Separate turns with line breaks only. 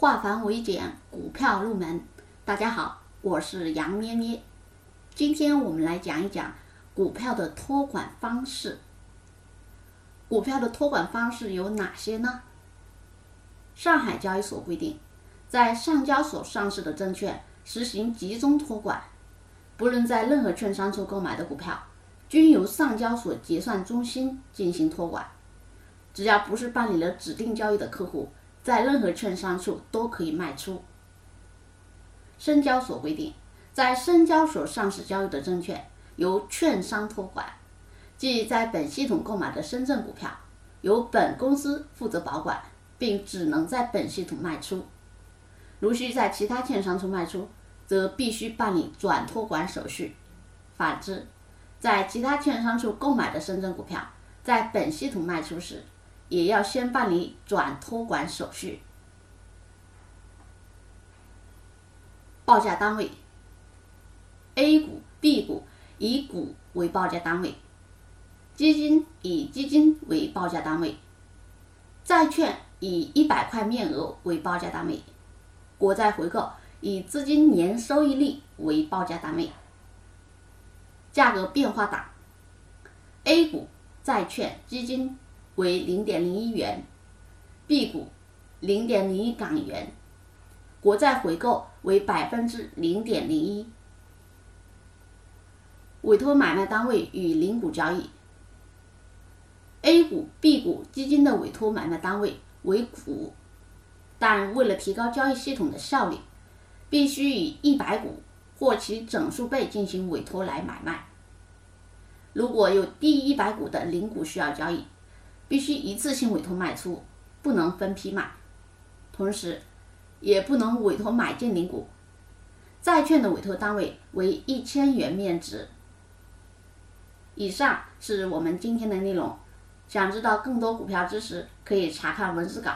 化繁为简，股票入门。大家好，我是杨咩咩。今天我们来讲一讲股票的托管方式。股票的托管方式有哪些呢？上海交易所规定，在上交所上市的证券实行集中托管，不论在任何券商处购买的股票，均由上交所结算中心进行托管。只要不是办理了指定交易的客户，在任何券商处都可以卖出。深交所规定，在深交所上市交易的证券由券商托管，即在本系统购买的深圳股票，由本公司负责保管，并只能在本系统卖出。如需在其他券商处卖出，则必须办理转托管手续。反之，在其他券商处购买的深圳股票，在本系统卖出时，也要先办理转托管手续。报价单位：A 股、B 股以股为报价单位，基金以基金为报价单位，债券以一百块面额为报价单位，国债回购以资金年收益率为报价单位。价格变化档：A 股、债券、基金。为零点零一元，B 股零点零一港元，国债回购为百分之零点零一。委托买卖单位与零股交易，A 股、B 股基金的委托买卖单位为股，但为了提高交易系统的效率，必须以一百股或其整数倍进行委托来买卖。如果有低于一百股的零股需要交易。必须一次性委托卖出，不能分批卖，同时也不能委托买进零股。债券的委托单位为一千元面值。以上是我们今天的内容，想知道更多股票知识，可以查看文字稿。